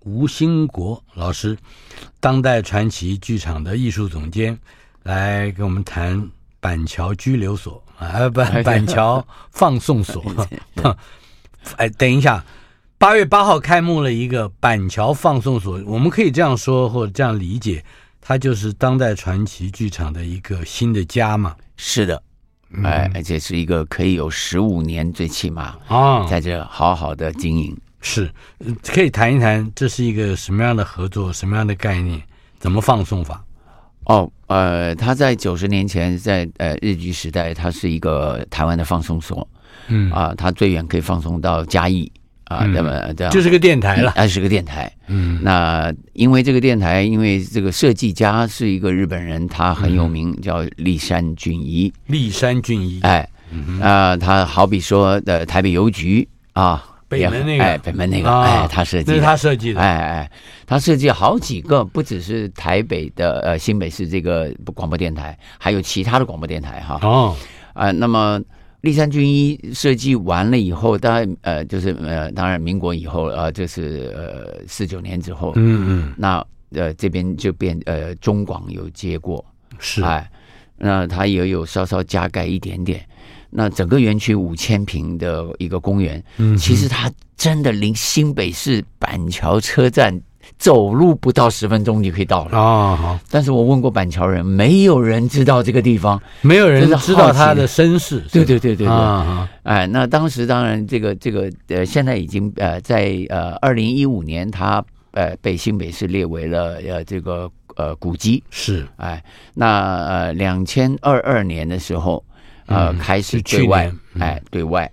吴兴国老师，当代传奇剧场的艺术总监，来跟我们谈板桥拘留所啊，不，板桥放送所。哎，等一下，八月八号开幕了一个板桥放送所，我们可以这样说或者这样理解。它就是当代传奇剧场的一个新的家嘛？是的，哎，而且是一个可以有十五年最起码啊，在这好好的经营。是，可以谈一谈这是一个什么样的合作，什么样的概念，怎么放送法？哦，呃，他在九十年前在呃日据时代，它是一个台湾的放松所，嗯啊，它最远可以放松到嘉义。啊，那么这样就是个电台了，还是个电台。嗯，那因为这个电台，因为这个设计家是一个日本人，他很有名，叫立山俊一。立山俊一，哎，啊，他好比说的台北邮局啊，北门那个，哎，北门那个，哎，他设计，那是他设计的，哎哎，他设计好几个，不只是台北的呃新北市这个广播电台，还有其他的广播电台哈。哦，啊，那么。立山军医设计完了以后，当然呃，就是呃，当然民国以后呃就是呃四九年之后，嗯嗯，那呃这边就变呃中广有接过，是哎，那他也有稍稍加盖一点点，那整个园区五千平的一个公园，嗯，其实它真的离新北市板桥车站。走路不到十分钟就可以到了啊！好，但是我问过板桥人，没有人知道这个地方，没有人知道他的身世。对对对对对，哎，那当时当然这个这个呃，现在已经呃在呃二零一五年，他呃被新北市列为了呃这个呃古迹。是，哎，那呃两千二二年的时候呃开始对外哎对外。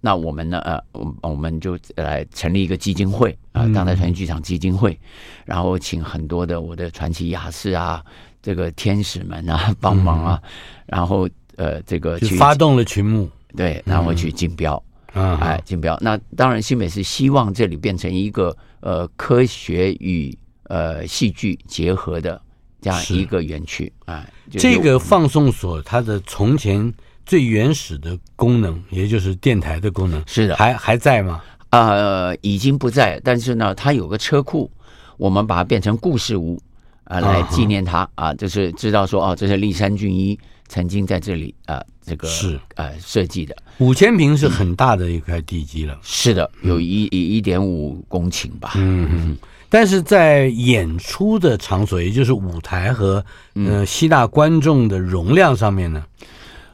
那我们呢？呃，我我们就来成立一个基金会啊，当代传奇剧场基金会，然后请很多的我的传奇雅士啊，这个天使们啊帮忙啊，然后呃，这个去发动了群募，对，然后去竞标啊，哎，竞标。那当然，新美是希望这里变成一个呃科学与呃戏剧结合的这样一个园区啊。这个放送所它的从前。最原始的功能，也就是电台的功能，是的，还还在吗？呃，已经不在，但是呢，它有个车库，我们把它变成故事屋啊、呃，来纪念它啊、呃，就是知道说哦，这是立山俊一曾经在这里啊、呃，这个是呃设计的。五千平是很大的一块地基了，嗯、是的，有一一点五公顷吧。嗯嗯，但是在演出的场所，也就是舞台和呃吸纳观众的容量上面呢？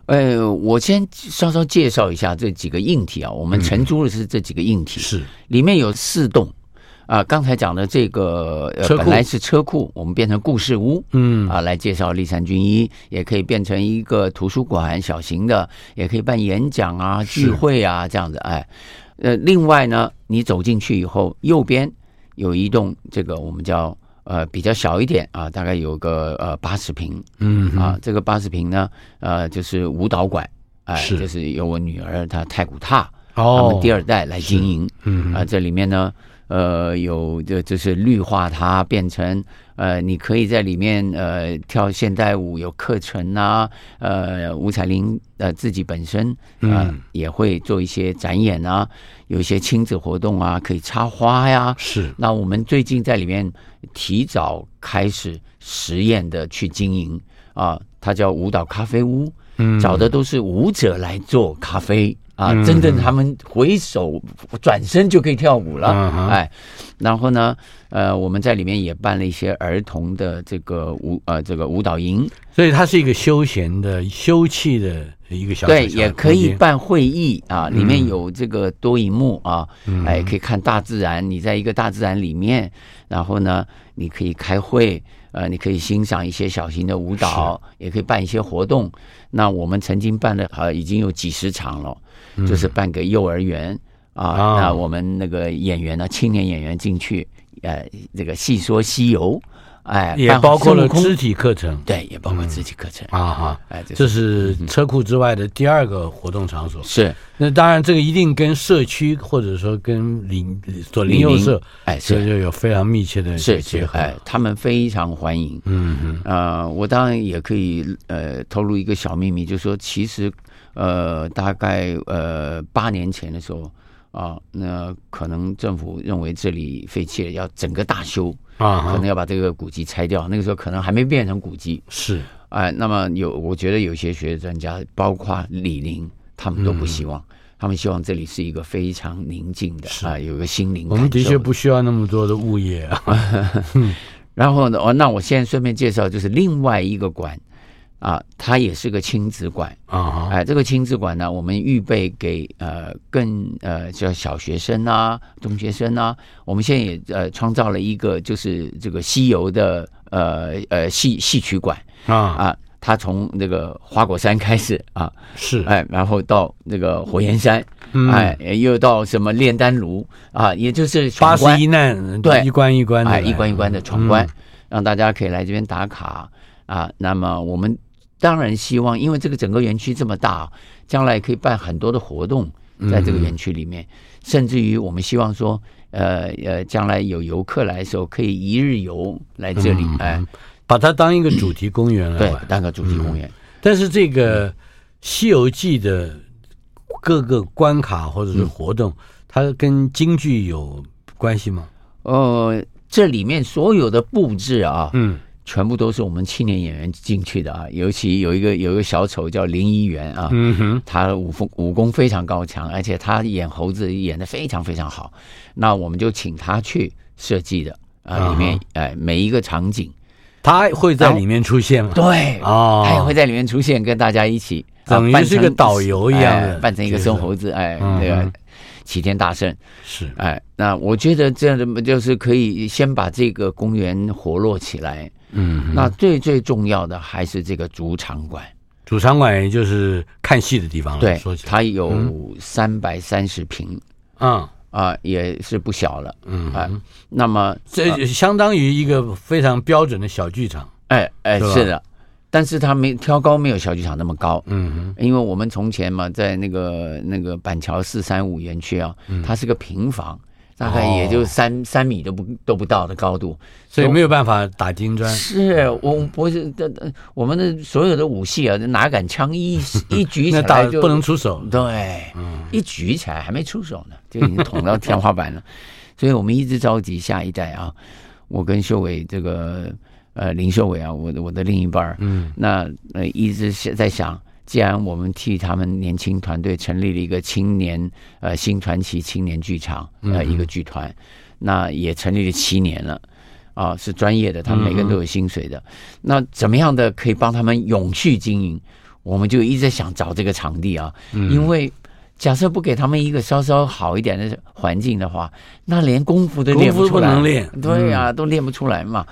呃，我先稍稍介绍一下这几个硬体啊。我们承租的是这几个硬体，是里面有四栋啊。刚才讲的这个本来是车库，我们变成故事屋，嗯啊，来介绍立山军医，也可以变成一个图书馆，小型的，也可以办演讲啊、聚会啊这样子。哎，呃，另外呢，你走进去以后，右边有一栋这个我们叫。呃，比较小一点啊，大概有个呃八十平，嗯啊，这个八十平呢，呃，就是舞蹈馆，哎、就是由我女儿她太古踏，哦，他们第二代来经营，嗯啊、呃，这里面呢。呃，有这就是绿化它变成呃，你可以在里面呃跳现代舞，有课程啊。呃，吴彩玲呃自己本身嗯、呃、也会做一些展演啊，有一些亲子活动啊，可以插花呀。是。那我们最近在里面提早开始实验的去经营啊，它叫舞蹈咖啡屋，嗯，找的都是舞者来做咖啡。啊，真正他们回首转身就可以跳舞了，嗯、哎，然后呢，呃，我们在里面也办了一些儿童的这个舞，呃，这个舞蹈营，所以它是一个休闲的、休憩的一个小，对，也可以办会议啊，里面有这个多萤幕啊，嗯、哎，可以看大自然，你在一个大自然里面，然后呢，你可以开会，呃，你可以欣赏一些小型的舞蹈，也可以办一些活动。那我们曾经办了，啊，已经有几十场了。就是办个幼儿园啊，那我们那个演员呢，青年演员进去，呃，这个戏说西游哎，也包括了肢体课程，对，也包括肢体课程、嗯、啊哈，哎，这是车库之外的第二个活动场所。是，那当然这个一定跟社区或者说跟邻左邻右舍，哎，这就有非常密切的结合。哎，他们非常欢迎。嗯嗯，呃，我当然也可以呃透露一个小秘密，就是说其实呃大概呃八年前的时候。啊，那可能政府认为这里废弃了，要整个大修啊，可能要把这个古迹拆掉。那个时候可能还没变成古迹，是哎，那么有，我觉得有些学者专家，包括李林，他们都不希望，嗯、他们希望这里是一个非常宁静的啊，有个心灵。我们的确不需要那么多的物业啊。然后呢，哦，那我现在顺便介绍，就是另外一个馆。啊，它也是个亲子馆啊！哎，这个亲子馆呢，我们预备给呃更呃叫小学生啊、中学生啊。我们现在也呃创造了一个就是这个西游的呃呃戏戏曲馆啊啊，它从那个花果山开始啊，是哎，然后到那个火焰山，嗯、哎，又到什么炼丹炉啊，也就是八十一难，对，一关一关的，哎，一关一关的闯关，嗯、让大家可以来这边打卡啊。那么我们。当然希望，因为这个整个园区这么大，将来可以办很多的活动，在这个园区里面，嗯、甚至于我们希望说，呃呃，将来有游客来的时候，可以一日游来这里，嗯、哎，把它当一个主题公园来对，当个主题公园。嗯、但是这个《西游记》的各个关卡或者是活动，嗯、它跟京剧有关系吗？呃，这里面所有的布置啊，嗯。全部都是我们青年演员进去的啊，尤其有一个有一个小丑叫林一元啊，嗯哼，他武风武功非常高强，而且他演猴子演的非常非常好，那我们就请他去设计的啊，里面哎每一个场景，他会在里面出现吗？对，哦，他也会在里面出现，跟大家一起，等于是个导游一样，扮成一个孙猴子，哎，对吧？齐天大圣是哎，那我觉得这样的就是可以先把这个公园活络起来。嗯，那最最重要的还是这个主场馆，主场馆也就是看戏的地方了。对，它有三百三十平，嗯啊，也是不小了。嗯啊，那么这相当于一个非常标准的小剧场。哎哎，是的，但是它没挑高，没有小剧场那么高。嗯，因为我们从前嘛，在那个那个板桥四三五园区啊，它是个平房。大概也就三、哦、三米都不都不到的高度，所以没有办法打金砖。是我不是这我们的所有的武器啊，哪敢枪一一举起来就 不能出手。对，嗯、一举起来还没出手呢，就已经捅到天花板了。所以我们一直着急下一代啊，我跟秀伟这个呃林秀伟啊，我的我的另一半嗯，那呃一直在想。既然我们替他们年轻团队成立了一个青年呃新传奇青年剧场呃一个剧团，那也成立了七年了啊，是专业的，他们每个人都有薪水的。那怎么样的可以帮他们永续经营？我们就一直想找这个场地啊，因为假设不给他们一个稍稍好一点的环境的话，那连功夫都练不出来，对呀，都练不出来嘛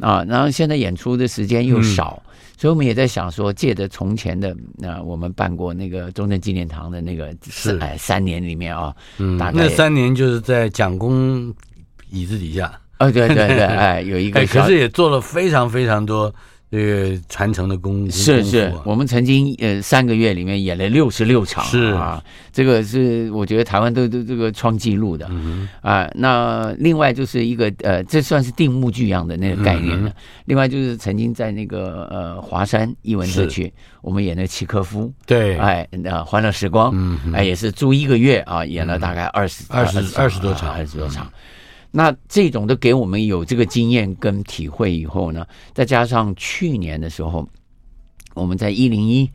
啊。然后现在演出的时间又少。所以我们也在想说，借着从前的那我们办过那个中正纪念堂的那个是哎三年里面啊，嗯，大概那三年就是在蒋公椅子底下，哦对对对，哎有一个，可是也做了非常非常多。这个传承的功是是，我们曾经呃三个月里面演了六十六场，是。啊，这个是我觉得台湾都都这个创纪录的，嗯啊，那另外就是一个呃，这算是定目剧一样的那个概念了。另外就是曾经在那个呃华山艺文社区，我们演的契科夫，对，哎，那欢乐时光，哎，也是租一个月啊，演了大概二十二十二十多场，二十多场。那这种都给我们有这个经验跟体会以后呢，再加上去年的时候，我们在一零一，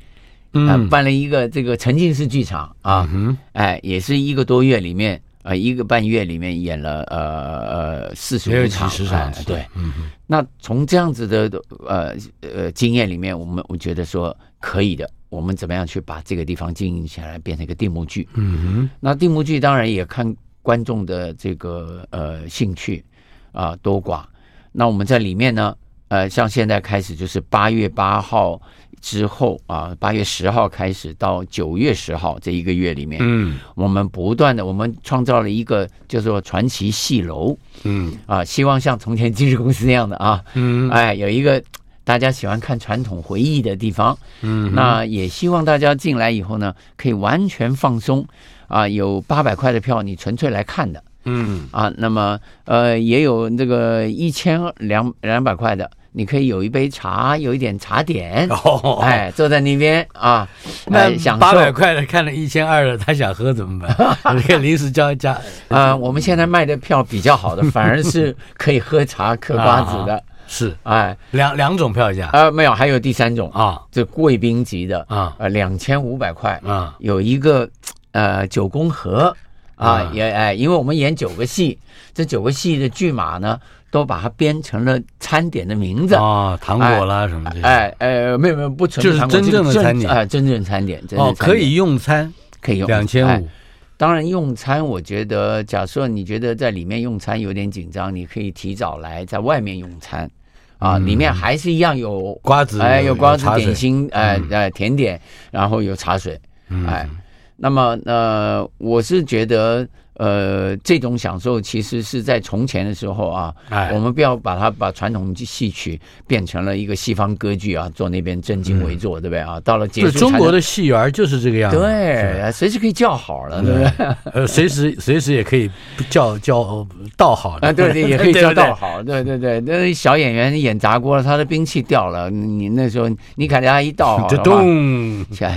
嗯，办了一个这个沉浸式剧场啊，哎，也是一个多月里面，呃，一个半月里面演了呃呃四十五场，对，嗯，那从这样子的呃呃经验里面，我们我觉得说可以的，我们怎么样去把这个地方经营起来，变成一个定目剧？嗯哼，那定目剧当然也看。观众的这个呃兴趣啊多寡，那我们在里面呢，呃，像现在开始就是八月八号之后啊，八月十号开始到九月十号这一个月里面，嗯，我们不断的，我们创造了一个叫做传奇戏楼，嗯。啊，希望像从前经纪公司那样的啊，嗯，哎，有一个大家喜欢看传统回忆的地方，嗯，那也希望大家进来以后呢，可以完全放松啊，有八百块的票，你纯粹来看的，嗯。啊，那么呃，也有这个一千两两百块的。你可以有一杯茶，有一点茶点，哦，哎，坐在那边啊，那八百块的看了一千二的，他想喝怎么办？你可以临时加一加。啊，我们现在卖的票比较好的，反而是可以喝茶、嗑瓜子的，是，哎，两两种票价啊，没有，还有第三种啊，这贵宾级的啊，呃，两千五百块啊，有一个呃九宫格啊，也哎，因为我们演九个戏，这九个戏的剧码呢。都把它编成了餐点的名字啊，糖果啦什么的。哎哎，没有没有，不纯就是真正的餐点啊，真正餐点哦，可以用餐，可以用两千五。当然用餐，我觉得，假设你觉得在里面用餐有点紧张，你可以提早来，在外面用餐啊，里面还是一样有瓜子，哎，有瓜子点心，哎哎，甜点，然后有茶水，哎，那么呃，我是觉得。呃，这种享受其实是在从前的时候啊，哎，我们不要把它把传统戏曲变成了一个西方歌剧啊，坐那边正襟危坐，嗯、对不对啊？到了结束，中国的戏园就是这个样子，对，随时可以叫好了，对不对？呃，随时随时也可以叫叫倒好了。啊，对 对，也可以叫倒好，对对对。那小演员演砸锅了，他的兵器掉了，你那时候你给他一倒好，咚，下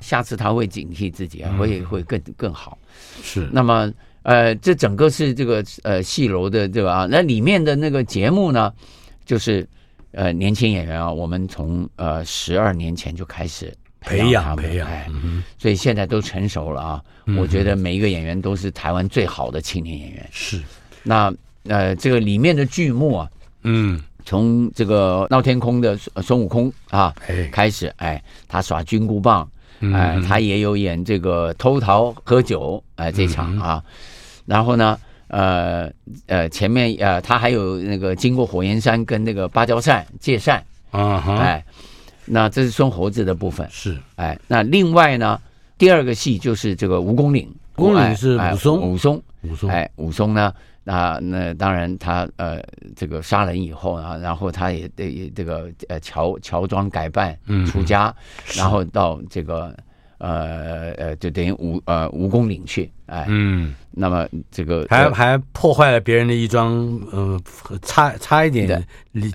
下次他会警惕自己，会会更更好。是，那么呃，这整个是这个呃戏楼的这个啊，那里面的那个节目呢，就是呃年轻演员啊，我们从呃十二年前就开始培养培养，哎，所以现在都成熟了啊。我觉得每一个演员都是台湾最好的青年演员。是，那呃这个里面的剧目啊，嗯，从这个闹天空的孙悟空啊开始，哎，他耍金箍棒。哎、呃，他也有演这个偷桃喝酒，哎、呃，这场啊，然后呢，呃呃，前面呃，他还有那个经过火焰山跟那个芭蕉扇借扇，啊，哎，那这是孙猴子的部分，是，哎，那另外呢，第二个戏就是这个蜈蚣岭，蜈蚣岭是武松，武松，武松，哎，武松呢？那那当然，他呃，这个杀人以后啊，然后他也得这个呃乔乔装改扮出家，嗯、然后到这个呃呃，就等于蜈呃蜈蚣岭去，哎，嗯，那么这个还还破坏了别人的一桩呃差差一点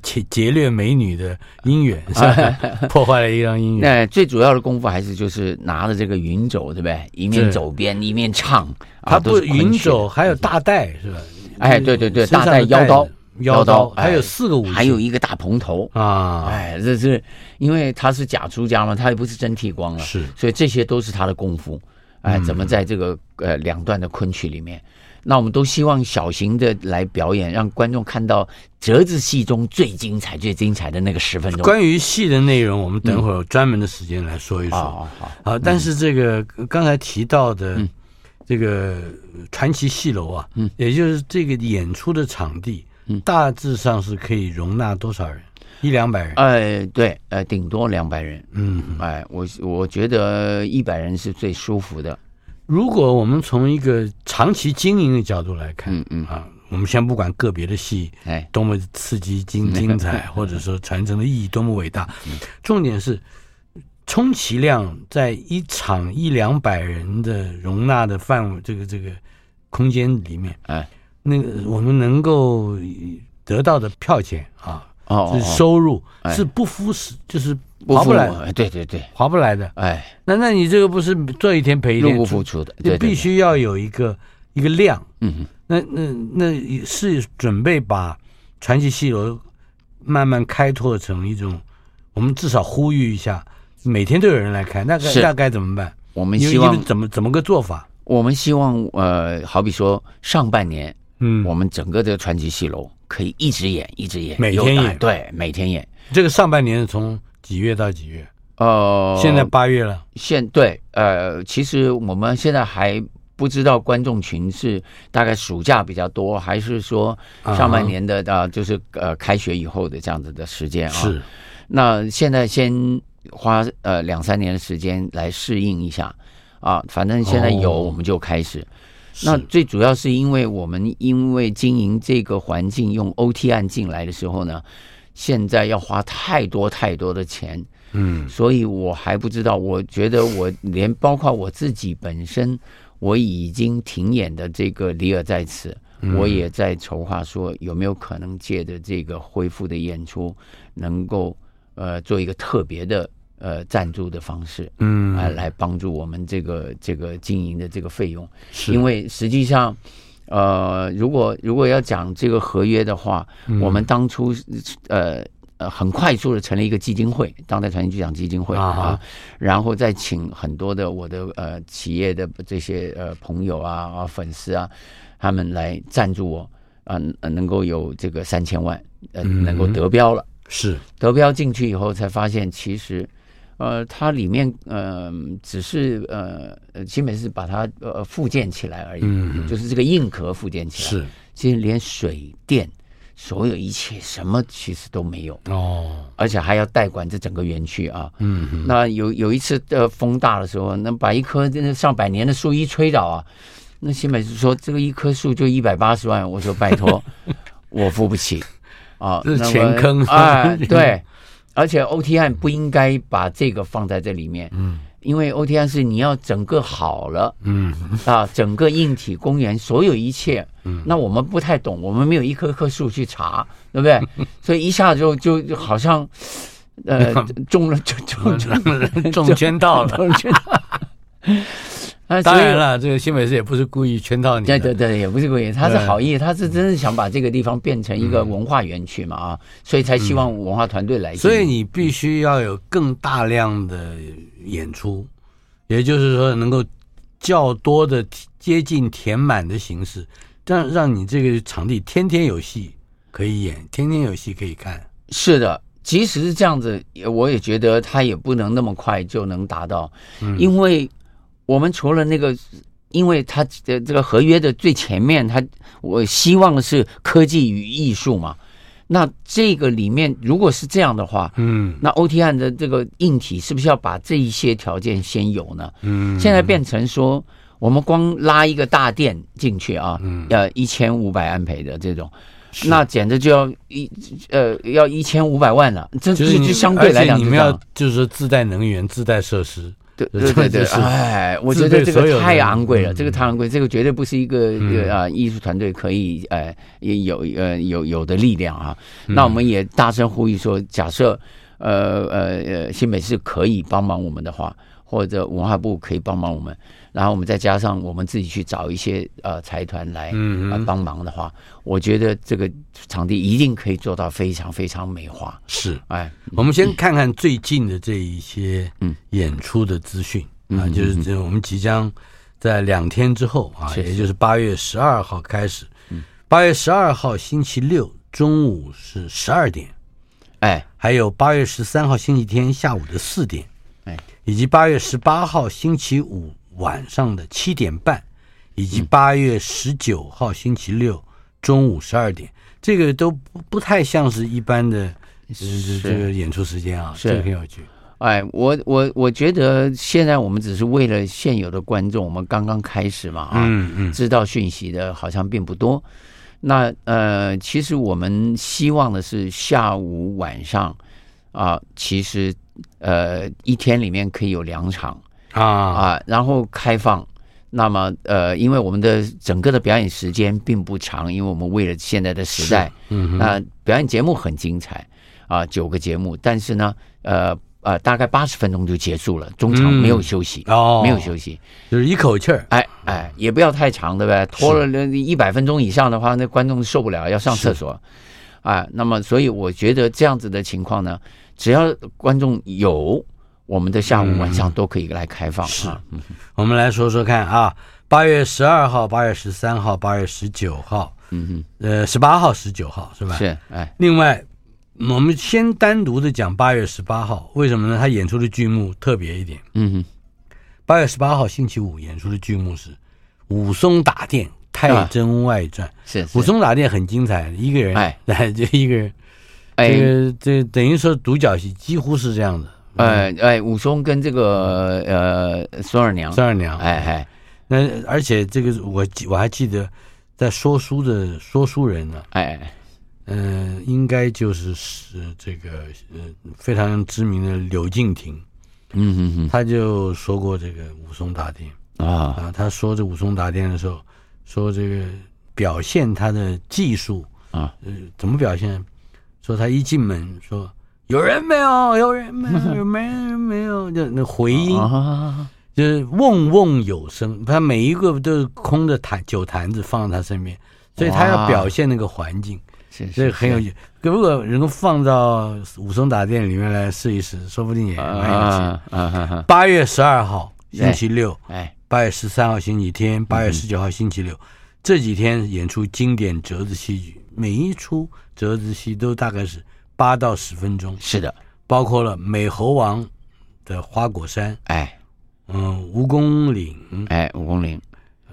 劫劫掠美女的姻缘，是吧？破坏了一桩姻缘。那最主要的功夫还是就是拿着这个云帚，对不对？一面走边一面唱，他不云帚还有大带，是吧？哎，对对对，大带腰刀，腰刀，还有四个武器，还有一个大蓬头啊！哎，这是因为他是假出家嘛，他也不是真剃光了，是，所以这些都是他的功夫。哎，怎么在这个呃两段的昆曲里面，那我们都希望小型的来表演，让观众看到折子戏中最精彩、最精彩的那个十分钟。关于戏的内容，我们等会儿有专门的时间来说一说。好好好，但是这个刚才提到的。这个传奇戏楼啊，嗯，也就是这个演出的场地，嗯，大致上是可以容纳多少人？一两百人？哎，对，呃，顶多两百人。嗯，哎，我我觉得一百人是最舒服的。如果我们从一个长期经营的角度来看，嗯嗯啊，我们先不管个别的戏，哎，多么刺激、精精彩，或者说传承的意义多么伟大，重点是。充其量在一场一两百人的容纳的范围，这个这个空间里面，哎，那个我们能够得到的票钱啊，哦，是收入哦是不敷实，就是划不来，对对对，划不来的，哎，那那你这个不是做一天赔一天，入不敷出的，你必须要有一个一个量，嗯，那那那是准备把传奇戏楼慢慢开拓成一种，我们至少呼吁一下。每天都有人来看，那该那该怎么办？我们希望怎么怎么个做法？我们希望呃，好比说上半年，嗯，我们整个这个传奇戏楼可以一直演，一直演，每天演，对，每天演。这个上半年是从几月到几月？呃，现在八月了。现对，呃，其实我们现在还不知道观众群是大概暑假比较多，还是说上半年的啊，就是呃开学以后的这样子的时间啊。是。那现在先。花呃两三年的时间来适应一下啊。反正现在有我们就开始。哦、那最主要是因为我们因为经营这个环境用 OT 案进来的时候呢，现在要花太多太多的钱，嗯，所以我还不知道。我觉得我连包括我自己本身，我已经停演的这个《里尔在此》。我也在筹划说，有没有可能借着这个恢复的演出，能够呃做一个特别的呃赞助的方式，嗯，来来帮助我们这个这个经营的这个费用。是因为实际上，呃，如果如果要讲这个合约的话，嗯、我们当初呃呃很快速的成立一个基金会，当代传奇剧场基金会啊，啊，然后再请很多的我的呃企业的这些呃朋友啊啊粉丝啊。他们来赞助我，啊、呃，能够有这个三千万，呃，能够得标了。嗯、是得标进去以后，才发现其实，呃，它里面呃只是呃呃基本是把它呃复建起来而已，嗯、就是这个硬壳复建起来。是，其实连水电所有一切什么其实都没有。哦，而且还要代管这整个园区啊。嗯，那有有一次呃风大的时候，那把一棵上百年的树一吹倒啊。那新美是说，这个一棵树就一百八十万，我说拜托，我付不起。啊，这是钱坑啊，对，而且 OT 案不应该把这个放在这里面，嗯，因为 OT 案是你要整个好了，嗯啊，整个硬体公园所有一切，嗯，那我们不太懂，我们没有一棵棵树去查，对不对？所以一下就就就好像呃 中了就中中 中圈到了。啊，当然了，这个新北市也不是故意圈套你。对对对，也不是故意，他是好意，他是真的想把这个地方变成一个文化园区嘛啊，所以才希望文化团队来。所以你必须要有更大量的演出，也就是说，能够较多的接近填满的形式，让让你这个场地天天有戏可以演，天天有戏可以看。是的，即使是这样子，我也觉得他也不能那么快就能达到，因为。我们除了那个，因为他的这个合约的最前面，他我希望的是科技与艺术嘛。那这个里面如果是这样的话，嗯，那 OT 案的这个硬体是不是要把这一些条件先有呢？嗯，现在变成说，我们光拉一个大电进去啊，嗯，要一千五百安培的这种，那简直就要一呃要一千五百万了。这就就相对来讲，你们要就是说自带能源、自带设施。对对对对，哎，我觉得这个太昂贵了，这个太昂贵，这个绝对不是一个呃啊艺术团队可以呃也有呃有有的力量啊。那我们也大声呼吁说，假设呃呃呃新北市可以帮忙我们的话，或者文化部可以帮忙我们。然后我们再加上我们自己去找一些呃财团来呃帮忙的话，我觉得这个场地一定可以做到非常非常美化。是，哎，我们先看看最近的这一些演出的资讯啊，就是这我们即将在两天之后啊，也就是八月十二号开始，八月十二号星期六中午是十二点，哎，还有八月十三号星期天下午的四点，哎，以及八月十八号星期五。晚上的七点半，以及八月十九号星期六中午十二点，这个都不不太像是一般的，是这个演出时间啊，是这个很有趣。哎，我我我觉得现在我们只是为了现有的观众，我们刚刚开始嘛，啊，嗯嗯，知道讯息的好像并不多。那呃，其实我们希望的是下午晚上啊，其实呃一天里面可以有两场。啊。啊，然后开放，那么呃，因为我们的整个的表演时间并不长，因为我们为了现在的时代，嗯，那表演节目很精彩啊，九个节目，但是呢，呃呃，大概八十分钟就结束了，中场没有休息，哦，没有休息，就是一口气儿，哎哎，也不要太长，对不对？拖了那一百分钟以上的话，那观众受不了，要上厕所，啊，那么所以我觉得这样子的情况呢，只要观众有。我们的下午、晚上都可以来开放。是，我们来说说看啊，八月十二号、八月十三号、八月十九号，嗯哼，呃，十八号、十九号是吧？是，哎。另外，我们先单独的讲八月十八号，为什么呢？他演出的剧目特别一点。嗯哼，八月十八号星期五演出的剧目是《武松打店太真外传》。是，武松打店很精彩，一个人，哎，来 就一个人，哎，这个这等于说独角戏几乎是这样的。呃，哎，武松跟这个呃孙二娘，孙二娘，哎哎，那而且这个我我还记得，在说书的说书人呢，哎，嗯，应该就是是这个呃非常知名的柳敬亭，嗯嗯嗯，他就说过这个武松打店啊啊，他说这武松打店的时候，说这个表现他的技术啊，呃，怎么表现？说他一进门说。有人没有？有人没有？有没人没有？就那回音，就是瓮瓮有声。他每一个都是空的坛酒坛子放在他身边，所以他要表现那个环境，所以很有趣。如果能够放到武松打店里面来试一试，说不定也蛮有趣。八月十二号星期六，哎，八月十三号星期天，八月十九号星期六，这几天演出经典折子戏剧，每一出折子戏都大概是。八到十分钟，是的，包括了美猴王的花果山，哎，嗯，蜈蚣岭，哎，蜈蚣岭，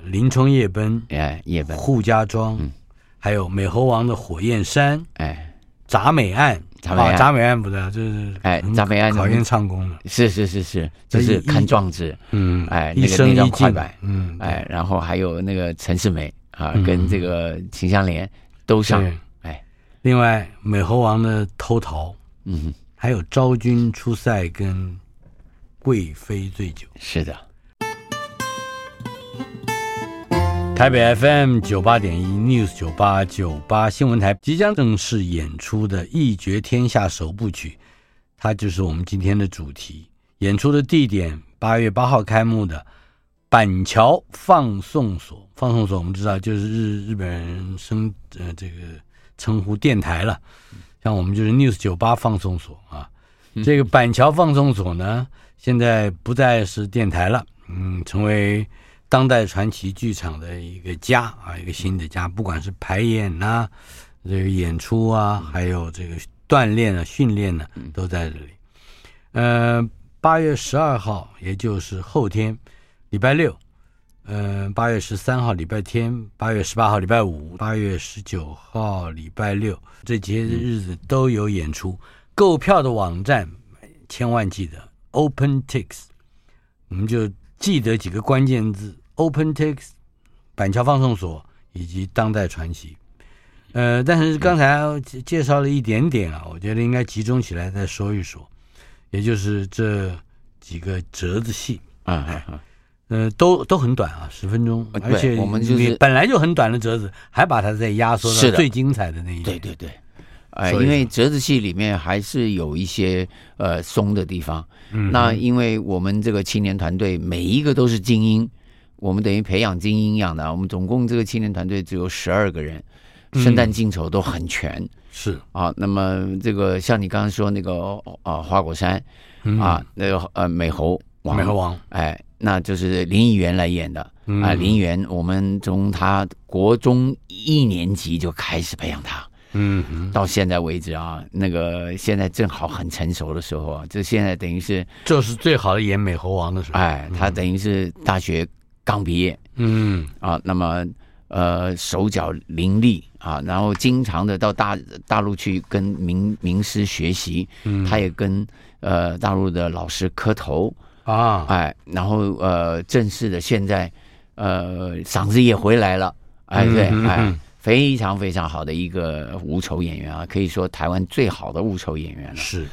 林冲夜奔，哎，夜奔，扈家庄，嗯，还有美猴王的火焰山，哎，铡美案，啊，铡美案不对，就是哎，铡美案。考验唱功的，是是是是，就是看壮志，嗯，哎，一生一张快板，嗯，哎，然后还有那个陈世美啊，跟这个秦香莲都上。另外，美猴王的偷桃，嗯，还有昭君出塞跟贵妃醉酒，是的。台北 FM 九八点一 News 九八九八新闻台即将正式演出的《一决天下》首部曲，它就是我们今天的主题。演出的地点八月八号开幕的板桥放送所，放送所我们知道就是日日本人生呃这个。称呼电台了，像我们就是 News 九八放送所啊。这个板桥放送所呢，现在不再是电台了，嗯，成为当代传奇剧场的一个家啊，一个新的家。不管是排演呐、啊，这个演出啊，还有这个锻炼啊、训练呢、啊，都在这里。呃，八月十二号，也就是后天，礼拜六。嗯，八月十三号礼拜天，八月十八号礼拜五，八月十九号礼拜六，这几些日子都有演出。购票的网站千万记得 OpenTix，我们就记得几个关键字：OpenTix、板桥放送所以及当代传奇。呃，但是刚才介绍了一点点啊，我觉得应该集中起来再说一说，也就是这几个折子戏啊啊。呃，都都很短啊，十分钟，而且我们就是本来就很短的折子，还把它再压缩到最精彩的那一。对对对，哎，因为折子戏里面还是有一些呃松的地方。嗯，那因为我们这个青年团队每一个都是精英，我们等于培养精英一样的。我们总共这个青年团队只有十二个人，生旦净丑都很全。嗯、是啊，那么这个像你刚刚说那个啊花果山啊，那个呃美猴王，美猴王，哎。那就是林议员来演的。啊，林义媛，我们从他国中一年级就开始培养他，嗯，到现在为止啊，那个现在正好很成熟的时候啊，这现在等于是就是最好的演美猴王的时候，哎，他等于是大学刚毕业，嗯。啊，那么呃手脚伶俐啊，然后经常的到大大陆去跟名名师学习，他也跟呃大陆的老师磕头。啊，哎，然后呃，正式的现在，呃，嗓子也回来了，哎，对，哎，非常非常好的一个无丑演员啊，可以说台湾最好的无丑演员了。是，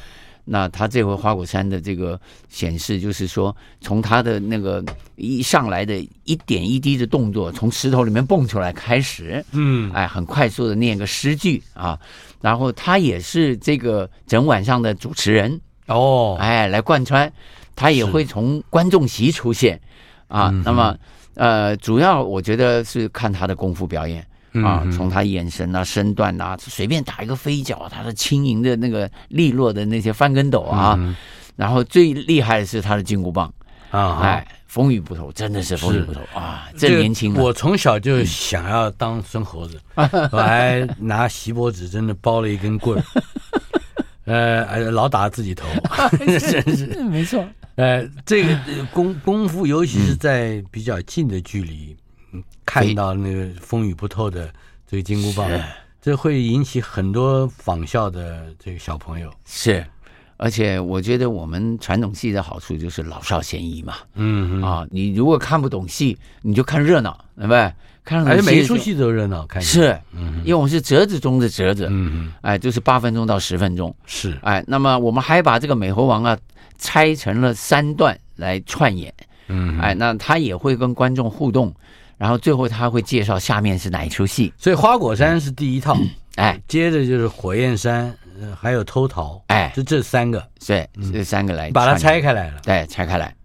那他这回花果山的这个显示，就是说，从他的那个一上来的一点一滴的动作，从石头里面蹦出来开始，嗯，哎，很快速的念个诗句啊，然后他也是这个整晚上的主持人哦，哎，来贯穿。他也会从观众席出现，啊，那么呃，主要我觉得是看他的功夫表演啊，从他眼神啊、身段啊，随便打一个飞脚，他的轻盈的那个利落的那些翻跟斗啊，然后最厉害的是他的金箍棒。啊，哎，风雨不透，真的是风雨不透啊！这年轻，我从小就想要当孙猴子，我还拿锡箔纸真的包了一根棍儿，呃，老打自己头，真是没错。呃，这个功功夫，尤其是在比较近的距离，嗯，看到那个风雨不透的这个金箍棒，这会引起很多仿效的这个小朋友。是，而且我觉得我们传统戏的好处就是老少咸宜嘛。嗯啊，你如果看不懂戏，你就看热闹，对不对？看而且每一出戏都热闹，看是，嗯，因为我们是折子中的折子，嗯哎，就是八分钟到十分钟，是，哎，那么我们还把这个美猴王啊拆成了三段来串演，嗯，哎，那他也会跟观众互动，然后最后他会介绍下面是哪一出戏，所以花果山是第一套，哎，接着就是火焰山。还有偷桃，哎，就这三个，对，这三个来把它拆开来了，对，拆开来，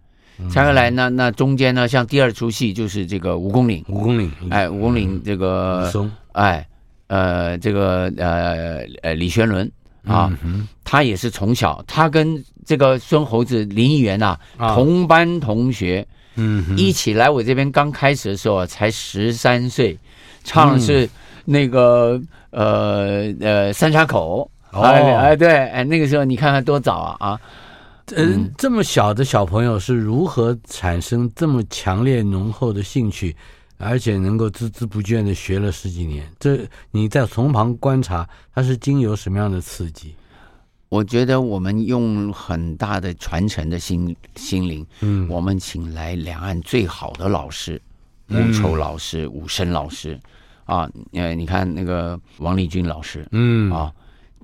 拆开来那，那中间呢，像第二出戏就是这个蜈蚣岭，蜈蚣岭，哎，蜈蚣岭这个，哎，呃，这个呃呃李宣伦啊，他也是从小，他跟这个孙猴子林议员呐同班同学，嗯，一起来我这边刚开始的时候才十三岁，唱的是那个呃呃三岔口。哦，哎，对，哎，那个时候你看看多早啊啊！嗯，这么小的小朋友是如何产生这么强烈浓厚的兴趣，而且能够孜孜不倦的学了十几年？这你在从旁观察，他是经由什么样的刺激？我觉得我们用很大的传承的心心灵，嗯，我们请来两岸最好的老师，吴愁老师、武生老师，啊，呃，你看那个王立军老师，嗯啊。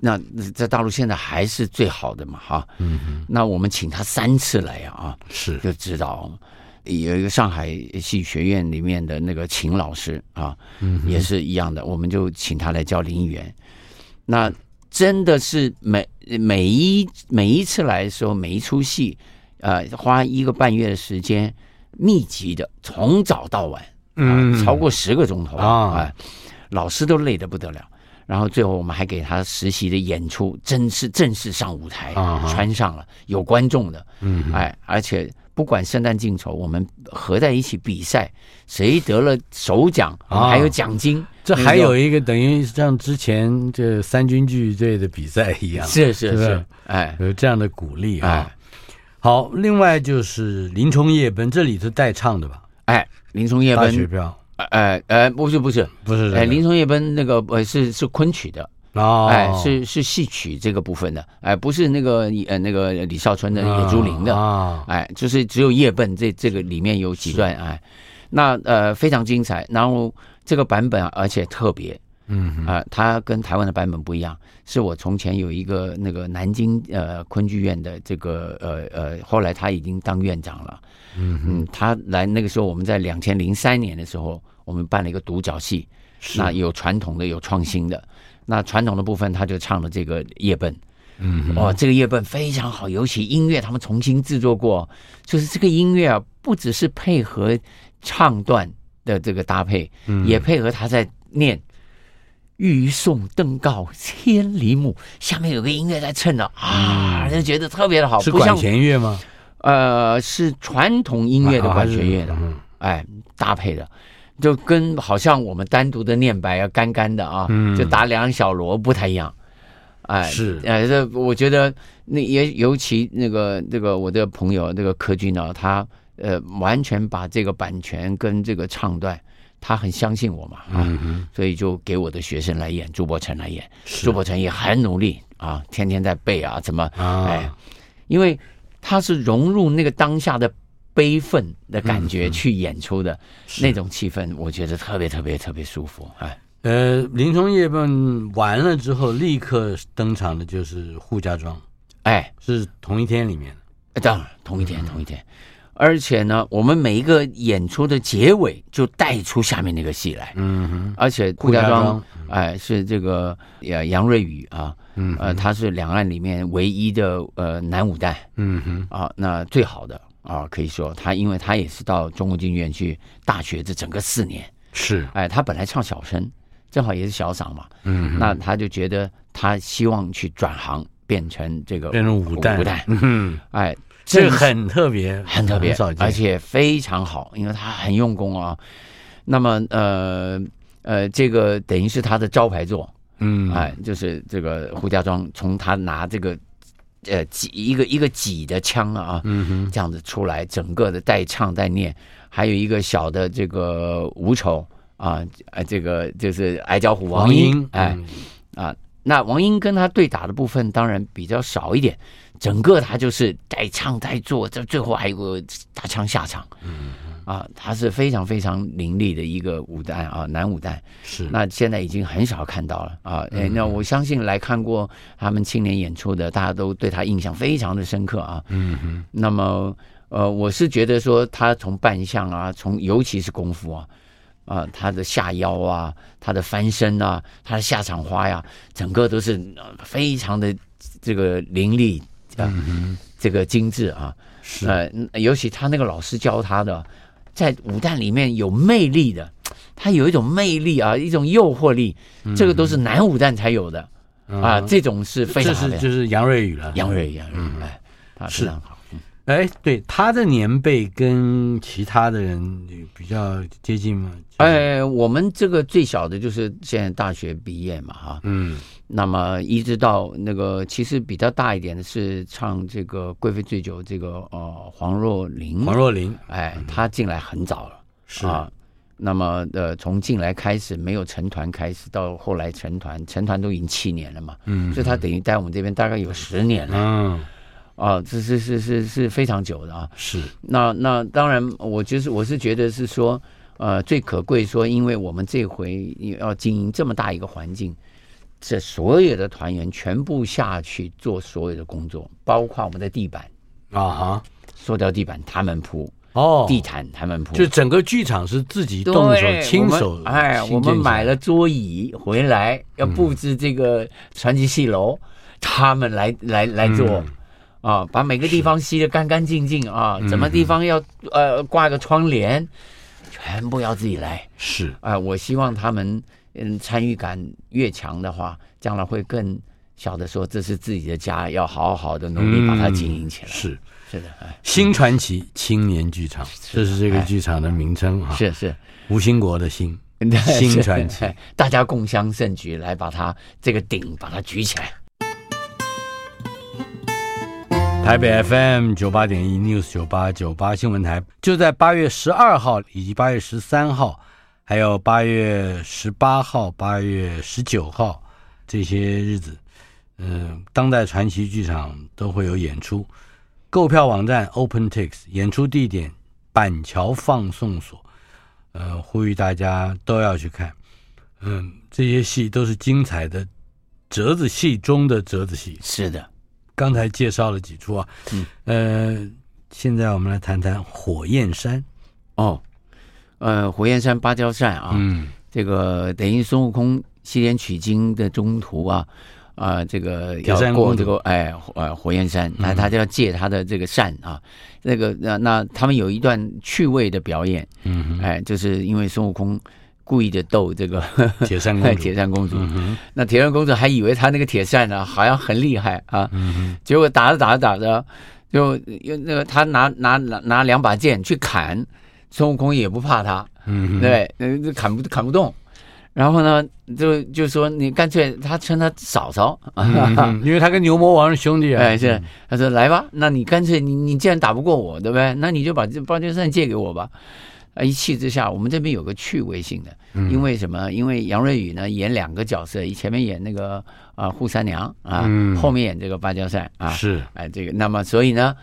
那在大陆现在还是最好的嘛，哈，嗯哼，那我们请他三次来啊，是就知道有一个上海戏剧学院里面的那个秦老师啊，嗯，也是一样的，我们就请他来教林园。那真的是每每一每一次来的时候，每一出戏，呃，花一个半月的时间，密集的从早到晚，嗯，超过十个钟头啊，哎，老师都累得不得了。然后最后我们还给他实习的演出，正式正式上舞台，穿上了有观众的，嗯，哎，而且不管生旦净丑，我们合在一起比赛，谁得了首奖，还有奖金。这还有一个等于像之前这三军剧队的比赛一样，是是是，哎，有这样的鼓励啊。好，另外就是林冲夜奔，这里是代唱的吧？哎，林冲夜奔。大学票。哎哎，不是不是不是，哎，林冲夜奔那个呃是是昆曲的哦，哎是是戏曲这个部分的，哎不是那个呃那个李少春的《野猪林》的啊，哎就是只有夜奔这这个里面有几段哎，那呃非常精彩，然后这个版本而且特别，嗯啊，它跟台湾的版本不一样，是我从前有一个那个南京呃昆剧院的这个呃呃，后来他已经当院长了，嗯嗯，他来那个时候我们在两千零三年的时候。我们办了一个独角戏，那有传统的，有创新的。那传统的部分，他就唱了这个夜奔，嗯，哦，这个夜奔非常好，尤其音乐他们重新制作过，就是这个音乐啊，不只是配合唱段的这个搭配，嗯，也配合他在念“欲送登高千里目”，下面有个音乐在衬着啊，就觉得特别的好。是管弦乐吗？呃，是传统音乐的管弦乐的，哎，搭配的。就跟好像我们单独的念白要，干干的啊，就打两小锣不太一样，哎，是，哎，这我觉得那也尤其那个那个我的朋友那个柯军呢，他呃完全把这个版权跟这个唱段，他很相信我嘛啊，所以就给我的学生来演，朱伯承来演，朱伯承也很努力啊，天天在背啊，怎么哎，因为他是融入那个当下的。悲愤的感觉去演出的那种气氛，我觉得特别特别特别舒服。哎，呃，林冲夜奔完了之后，立刻登场的就是扈家庄，哎，是同一天里面。的，当然同一天同一天，而且呢，我们每一个演出的结尾就带出下面那个戏来，嗯哼，而且扈家庄，哎，是这个杨杨瑞宇啊，嗯，呃，他是两岸里面唯一的呃男武旦，嗯哼，啊，那最好的。啊，可以说他，因为他也是到中国京剧院去大学这整个四年，是，哎，他本来唱小生，正好也是小嗓嘛，嗯，那他就觉得他希望去转行，变成这个变成武旦，武旦，嗯，哎，这个很特别，很特别，而且非常好，因为他很用功啊。那么，呃呃，这个等于是他的招牌作，嗯，哎，就是这个胡家庄，从他拿这个。呃，几一个一个几的腔啊，嗯哼，这样子出来，整个的带唱带念，还有一个小的这个吴丑啊，呃，这个就是矮脚虎王英，哎，啊，那王英跟他对打的部分当然比较少一点，整个他就是带唱带做，这最后还有个打枪下场。嗯。啊，他是非常非常凌厉的一个武旦啊，男武旦是。那现在已经很少看到了啊。那我相信来看过他们青年演出的，大家都对他印象非常的深刻啊。嗯哼。那么，呃，我是觉得说他从扮相啊，从尤其是功夫啊，啊，他的下腰啊，他的翻身啊，他的下场花呀，整个都是非常的这个凌厉啊，嗯、这个精致啊。是。呃，尤其他那个老师教他的。在武旦里面有魅力的，他有一种魅力啊，一种诱惑力，嗯、这个都是男武旦才有的、嗯、啊。这种是非常好的，这是就是杨瑞宇了。杨瑞宇，杨瑞宇，嗯、哎，他非常好。哎，对，他的年辈跟其他的人比较接近吗？哎，我们这个最小的就是现在大学毕业嘛，哈，嗯。那么一直到那个，其实比较大一点的是唱这个《贵妃醉酒》这个呃黄若琳，黄若琳，哎，他进来很早了，是啊。那么呃，从进来开始没有成团开始，到后来成团，成团都已经七年了嘛，嗯，所以他等于在我们这边大概有十年了，嗯，啊，这是是是是非常久的啊，是。那那当然，我就是我是觉得是说，呃，最可贵说，因为我们这回要经营这么大一个环境。这所有的团员全部下去做所有的工作，包括我们的地板啊哈，塑料地板他们铺哦，地毯他们铺，就整个剧场是自己动手亲手哎，我们买了桌椅回来要布置这个传奇戏楼，嗯、他们来来来做、嗯、啊，把每个地方吸的干干净净啊，什么地方要呃挂个窗帘，全部要自己来是啊、呃，我希望他们。嗯，参与感越强的话，将来会更晓得说这是自己的家，要好好的努力把它经营起来。嗯、是是的，哎新传奇青年剧场，这是这个剧场的名称哈。是是，吴兴国的新 新传奇，大家共襄盛举，来把它这个顶把它举起来。台北 FM 九八点一 News 九八九八新闻台，就在八月十二号以及八月十三号。还有八月十八号、八月十九号这些日子，嗯、当代传奇剧场都会有演出。购票网站 OpenTix，演出地点板桥放送所。呃，呼吁大家都要去看。嗯、这些戏都是精彩的折子戏中的折子戏。是的，刚才介绍了几处啊。嗯，呃，现在我们来谈谈火焰山。哦。呃，火焰山芭蕉扇啊，嗯，这个等于孙悟空西天取经的中途啊，啊、呃，这个要过这个哎，呃，火焰山，那他就要借他的这个扇啊，那个那那他们有一段趣味的表演，嗯，哎，就是因为孙悟空故意的逗这个 铁扇公主，铁扇公主，嗯、那铁扇公主还以为他那个铁扇呢好像很厉害啊，嗯，结果打着打着打着，就用那个他拿拿拿拿两把剑去砍。孙悟空也不怕他，嗯，对，砍不砍不动，然后呢，就就说你干脆他称他嫂嫂，嗯、因为他跟牛魔王是兄弟啊，哎是，他说来吧，那你干脆你你既然打不过我，对不对？那你就把这芭蕉扇借给我吧。啊，一气之下，我们这边有个趣味性的，嗯、因为什么？因为杨瑞宇呢演两个角色，前面演那个啊扈三娘啊，嗯、后面演这个芭蕉扇啊，是，哎这个，那么所以呢。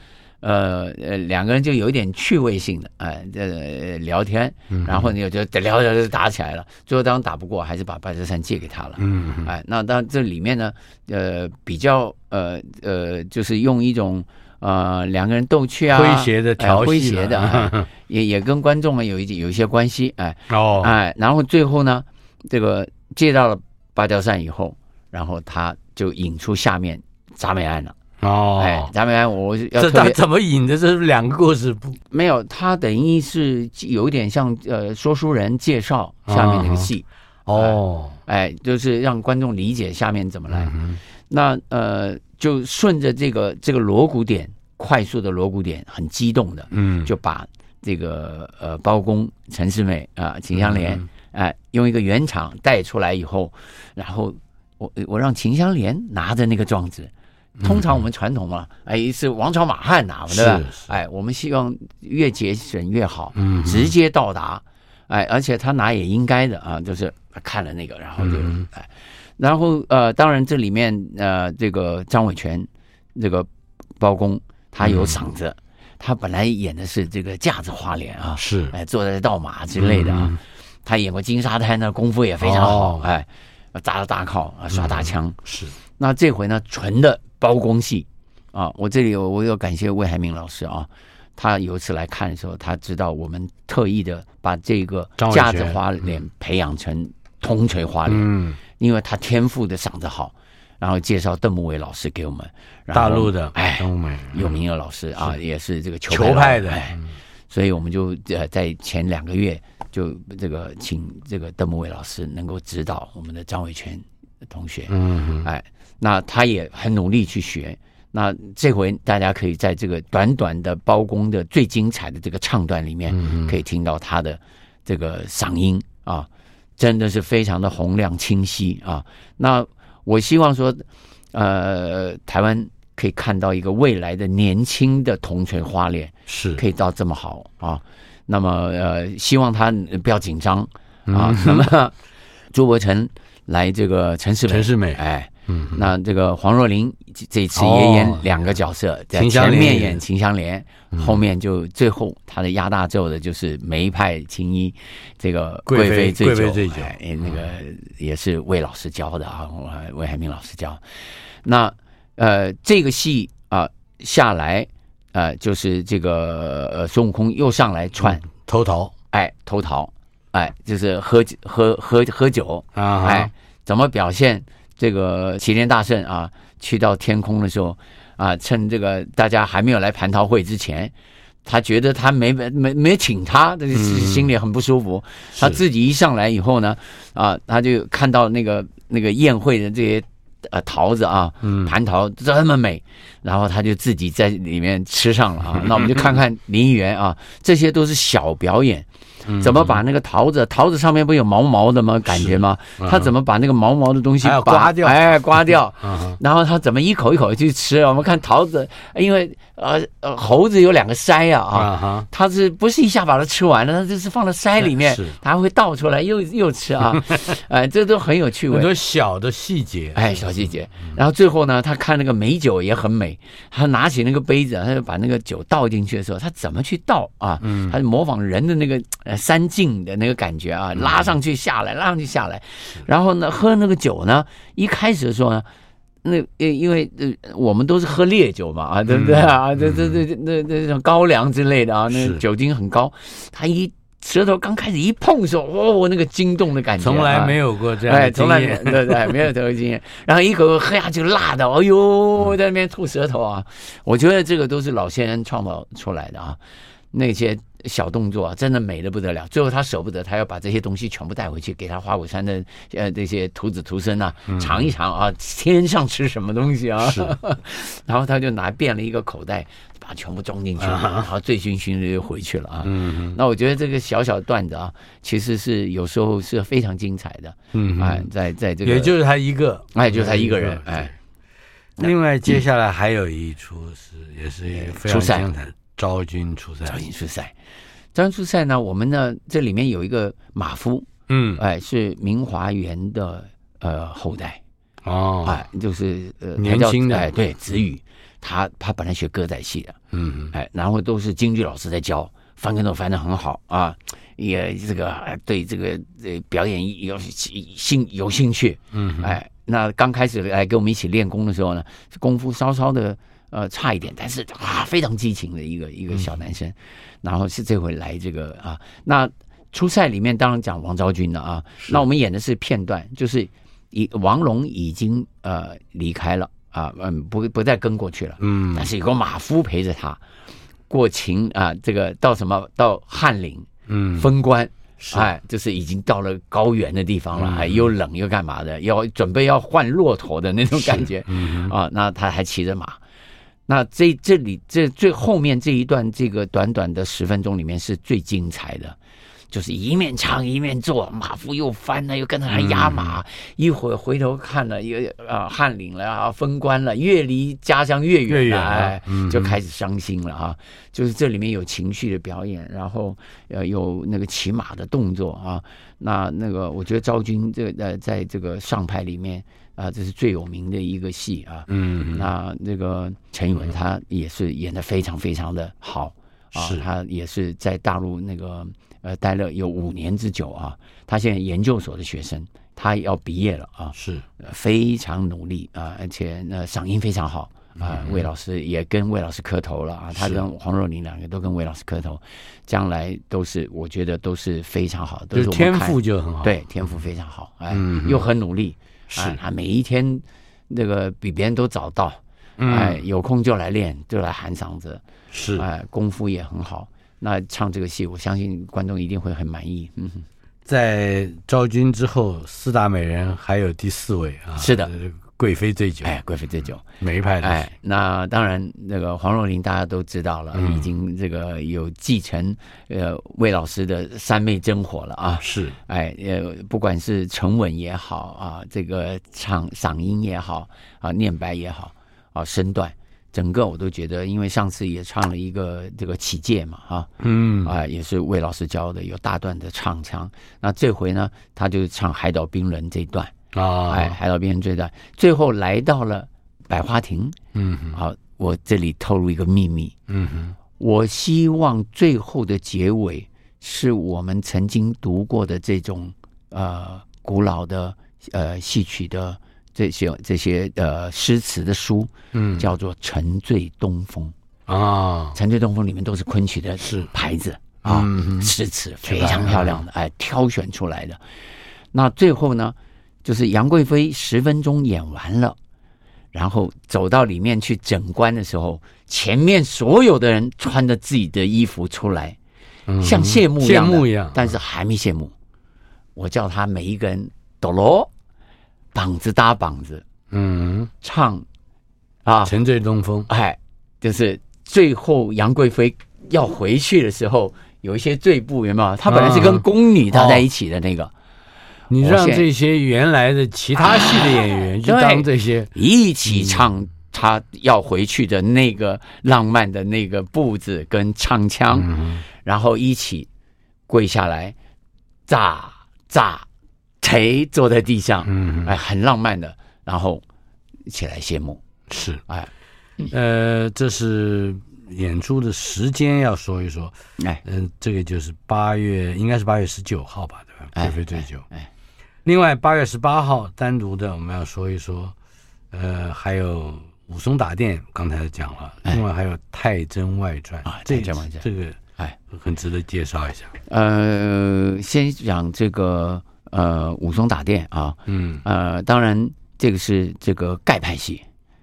呃呃，两个人就有一点趣味性的，哎、呃，这聊天，然后你就就聊聊就打起来了。最后当然打不过，还是把芭蕉扇借给他了。嗯，哎，那当这里面呢，呃，比较呃呃，就是用一种呃两个人逗趣啊，诙谐的调戏、呃、诙谐的，哎、也也跟观众们有一有一些关系，哎，哦，哎，然后最后呢，这个借到了芭蕉扇以后，然后他就引出下面铡美案了。哦，哎，咱们我要这他怎么引的？这是两个故事不？没有，他等于是有一点像呃说书人介绍下面那个戏哦，哎，就是让观众理解下面怎么来。嗯、那呃，就顺着这个这个锣鼓点，快速的锣鼓点，很激动的，嗯，就把这个呃包公、陈世美啊、呃、秦香莲，嗯、哎，用一个圆场带出来以后，然后我我让秦香莲拿着那个状子。通常我们传统嘛，哎，是王朝马汉拿，对吧？哎，我们希望越节省越好，嗯，直接到达，哎，而且他拿也应该的啊，就是看了那个，然后就哎，然后呃，当然这里面呃，这个张伟权这个包公他有嗓子，嗯、他本来演的是这个架子花脸啊，是哎，坐在倒马之类的啊。嗯、他演过金沙滩的功夫也非常好，哦、哎，扎了大靠啊，耍大枪、嗯、是。那这回呢，纯的包公戏啊，我这里有我要感谢魏海明老师啊。他有一次来看的时候，他知道我们特意的把这个架子花脸培养成铜锤花脸，嗯，因为他天赋的嗓子好，然后介绍邓木伟老师给我们，大陆的哎，有名的老师啊，也是这个球派的，哎，所以我们就呃在前两个月就这个请这个邓木伟老师能够指导我们的张伟全同学，嗯，哎，那他也很努力去学。那这回大家可以在这个短短的包公的最精彩的这个唱段里面，可以听到他的这个嗓音啊，真的是非常的洪亮清晰啊。那我希望说，呃，台湾可以看到一个未来的年轻的铜锤花脸，是可以到这么好啊。那么呃，希望他不要紧张啊。那么朱伯承来这个陈世美，陈世美，哎。嗯，那这个黄若琳这次也演两个角色，在前面演秦香莲，后面就最后他的压大咒的就是梅派青衣，这个贵妃醉酒，哎，那个也是魏老师教的啊，魏海明老师教。那呃，这个戏啊下来，呃，就是这个呃孙悟空又上来串偷桃，哎，偷桃，哎，就是喝喝喝喝酒。啊，哎，怎么表现？这个齐天大圣啊，去到天空的时候啊，趁这个大家还没有来蟠桃会之前，他觉得他没没没请他，这心里很不舒服。嗯、他自己一上来以后呢，啊，他就看到那个那个宴会的这些呃桃子啊，蟠桃这么美，然后他就自己在里面吃上了啊。那我们就看看林议员啊，这些都是小表演。怎么把那个桃子，桃子上面不有毛毛的吗？感觉吗？他怎么把那个毛毛的东西刮掉？哎，刮掉。然后他怎么一口一口去吃？我们看桃子，因为呃呃猴子有两个腮啊啊，他是不是一下把它吃完了？他就是放在腮里面，他会倒出来又又吃啊。哎，这都很有趣味，很多小的细节，哎，小细节。然后最后呢，他看那个美酒也很美，他拿起那个杯子，他就把那个酒倒进去的时候，他怎么去倒啊？他就模仿人的那个。三进的那个感觉啊，拉上去下来，拉上去下来，然后呢，喝那个酒呢，一开始的时候呢，那因为呃，我们都是喝烈酒嘛，啊，对不对啊？这这这那那种高粱之类的啊，那酒精很高，他一舌头刚开始一碰的时候，哦，那个惊动的感觉，从来没有过这样，哎，从来没对对，没有这个经验。然后一口喝下去，辣的，哎呦，在那边吐舌头啊！我觉得这个都是老先生创造出来的啊，那些。小动作啊，真的美的不得了。最后他舍不得，他要把这些东西全部带回去，给他花果山的呃这些徒子徒孙啊尝一尝啊，天上吃什么东西啊？是。然后他就拿变了一个口袋，把它全部装进去，然后醉醺醺的就回去了啊。嗯。那我觉得这个小小段子啊，其实是有时候是非常精彩的。嗯。哎，在在这个，也就是他一个，哎，就是他一个人。哎。另外，接下来还有一出是也是一个非常精彩的。昭君出塞，昭君出塞，昭君出塞呢？我们呢，这里面有一个马夫，嗯，哎，是明华园的呃后代。哦，哎，就是呃年轻的，哎，对，子羽，他他本来学歌仔戏的，嗯，哎，然后都是京剧老师在教，翻跟头翻的很好啊，也这个对这个呃表演有兴有兴趣，嗯，哎，那刚开始来跟我们一起练功的时候呢，功夫稍稍的。呃，差一点，但是啊，非常激情的一个一个小男生，嗯、然后是这回来这个啊，那初赛里面当然讲王昭君了啊，那我们演的是片段，就是以王龙已经呃离开了啊，嗯，不不再跟过去了，嗯，但是有个马夫陪着他过秦啊，这个到什么到翰林，嗯，封官，哎，就是已经到了高原的地方了，还、嗯、又冷又干嘛的，要准备要换骆驼的那种感觉，嗯啊，那他还骑着马。那这这里这最后面这一段这个短短的十分钟里面是最精彩的，就是一面唱一面做，马夫又翻了，又跟着他压马，嗯、一会儿回头看了，又啊翰林了啊，封官了，越离家乡越远了，哎，就开始伤心了啊。就是这里面有情绪的表演，然后呃有那个骑马的动作啊。那那个我觉得昭君这个呃在这个上派里面啊，这是最有名的一个戏啊。嗯，那那个陈宇文他也是演的非常非常的好啊，是他也是在大陆那个。呃，待了有五年之久啊！他现在研究所的学生，他要毕业了啊，是非常努力啊，而且那，嗓音非常好啊。魏老师也跟魏老师磕头了啊，他跟黄若琳两个都跟魏老师磕头，将来都是我觉得都是非常好，都是天赋就很好，对，天赋非常好，哎，又很努力，是。啊每一天那个比别人都早到，哎，有空就来练，就来喊嗓子，是。哎，功夫也很好。那唱这个戏，我相信观众一定会很满意。嗯，在昭君之后，四大美人还有第四位啊，是的，贵妃醉酒。哎，贵妃醉酒，梅派的。哎，那当然，那个黄若琳大家都知道了，嗯、已经这个有继承呃魏老师的三昧真火了啊。是，哎，呃，不管是沉稳也好啊，这个唱嗓音也好啊，念白也好啊，身段。整个我都觉得，因为上次也唱了一个这个起解嘛，哈，嗯，啊，也是魏老师教的，有大段的唱腔。那这回呢，他就唱海岛冰轮这段啊，哎，海岛冰人这段，最后来到了百花亭，嗯，好，我这里透露一个秘密，嗯哼，我希望最后的结尾是我们曾经读过的这种呃古老的呃戏曲的。这些这些呃诗词的书，嗯，叫做《沉醉东风》啊，《沉醉东风》里面都是昆曲的是。牌子啊，诗词非常漂亮的，哎，挑选出来的。那最后呢，就是杨贵妃十分钟演完了，然后走到里面去整观的时候，前面所有的人穿着自己的衣服出来，像谢幕谢幕一样，但是还没谢幕。我叫他每一个人抖罗。膀子搭膀子，嗯，唱啊，沉醉东风，哎，就是最后杨贵妃要回去的时候，有一些醉步，有没有？她本来是跟宫女搭在一起的那个，你让这些原来的其他戏的演员就当这些一起唱，他要回去的那个浪漫的那个步子跟唱腔，然后一起跪下来，咋咋。谁坐在地上？嗯，哎，很浪漫的，然后起来谢幕。是，哎，呃，这是演出的时间要说一说。哎，嗯，这个就是八月，应该是八月十九号吧，对吧？贵妃醉酒。哎，另外八月十八号单独的我们要说一说，呃，还有武松打店，刚才讲了。另外还有《太真外传》啊，这这这个哎，很值得介绍一下。呃，先讲这个。呃，武松打店啊，嗯，呃，当然这个是这个盖派戏，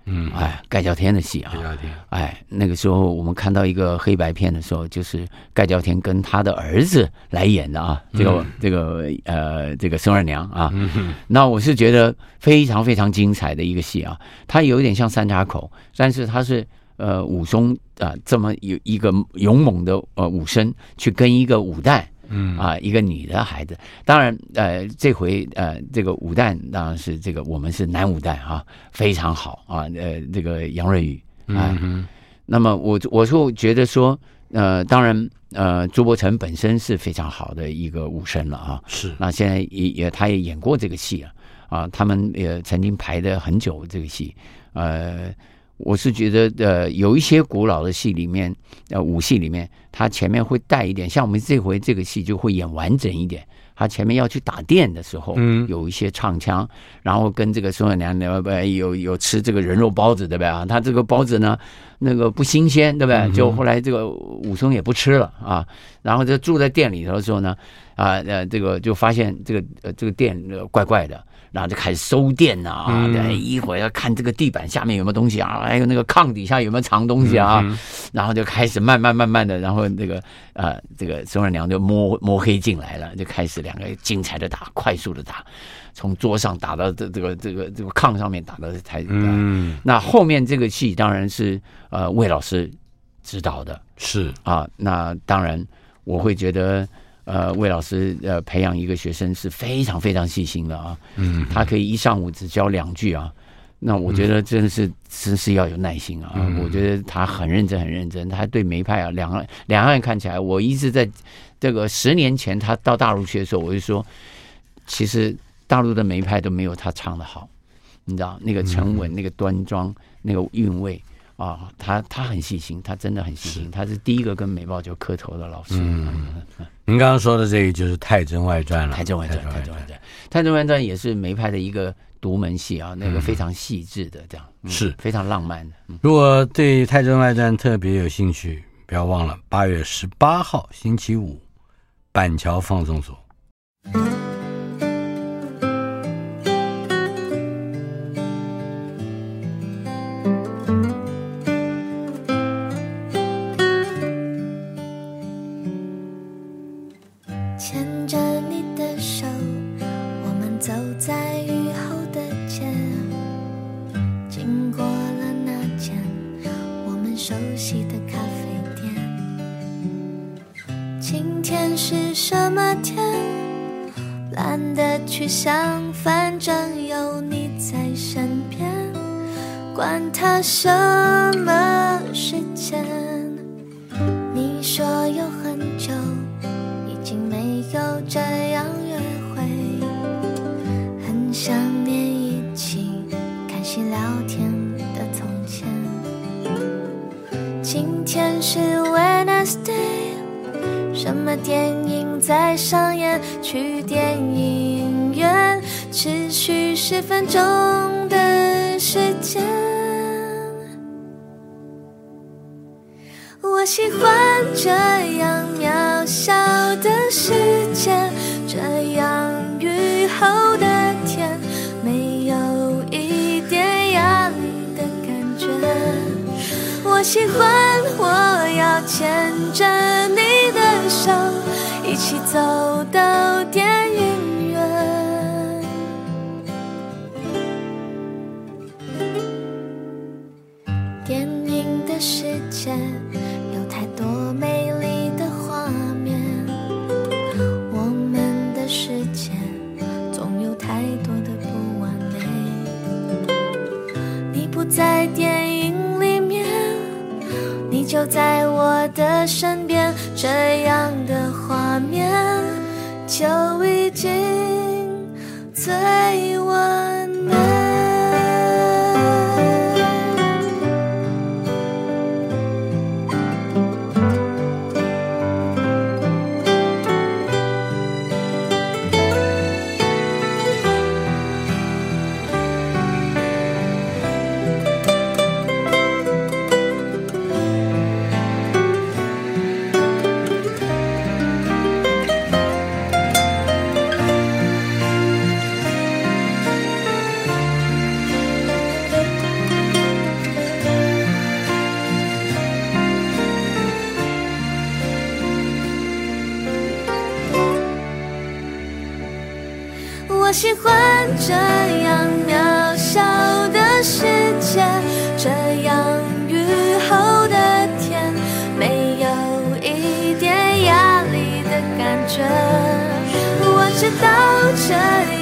嗯，哎，盖叫天的戏啊，盖叫天，哎，那个时候我们看到一个黑白片的时候，就是盖叫天跟他的儿子来演的啊，这个、嗯、这个呃这个孙二娘啊，嗯、那我是觉得非常非常精彩的一个戏啊，它有一点像三岔口，但是它是呃武松啊、呃、这么有一个勇猛的呃武生去跟一个武旦。嗯。啊，一个女的孩子，当然，呃，这回呃，这个武旦当然是这个我们是男武旦啊，非常好啊，呃，这个杨瑞宇啊，嗯、哼。那么我我就觉得说，呃，当然，呃，朱伯承本身是非常好的一个武生了啊，是，那现在也也他也演过这个戏了啊，他们也曾经排的很久这个戏，呃。我是觉得，呃，有一些古老的戏里面，呃，武戏里面，他前面会带一点，像我们这回这个戏就会演完整一点。他前面要去打店的时候，嗯，有一些唱腔，然后跟这个孙二娘，对不对？有有吃这个人肉包子，对不对啊？他这个包子呢，那个不新鲜，对不对？就后来这个武松也不吃了啊，然后就住在店里头的时候呢，啊，呃，这个就发现这个呃这个店怪怪的。然后就开始收电呐啊，对，一会儿要看这个地板下面有没有东西啊，还有那个炕底下有没有藏东西啊，然后就开始慢慢慢慢的，然后这个呃，这个孙二娘就摸摸黑进来了，就开始两个精彩的打，快速的打，从桌上打到这这个这个这个炕上面打到台。嗯，那后面这个戏当然是呃魏老师指导的，是。啊，那当然我会觉得呃，魏老师呃培养一个学生是非常非常细心的啊。嗯，他可以一上午只教两句啊。那我觉得真的是真是要有耐心啊。嗯、我觉得他很认真很认真，他对梅派啊两岸两岸看起来，我一直在这个十年前他到大陆去的时候，我就说，其实大陆的梅派都没有他唱的好，你知道那个沉稳、那个端庄、那个韵味。啊、哦，他他很细心，他真的很细心，他是第一个跟美报就磕头的老师。嗯，您刚刚说的这个就是《太真外传》了，《太真外传》，《太真外传》，《太真外传》也是梅派的一个独门戏啊，那个非常细致的，这样、嗯、是非常浪漫的。嗯、如果对《太真外传》特别有兴趣，不要忘了八月十八号星期五，板桥放送所。是 Wednesday，什么电影在上演？去电影院，持续十分钟的时间。我喜欢这样渺小的世界，这样雨后的天，没有一点压力的感觉。我喜欢我。牵着你的手一起走到身边这样的画面就已直到这里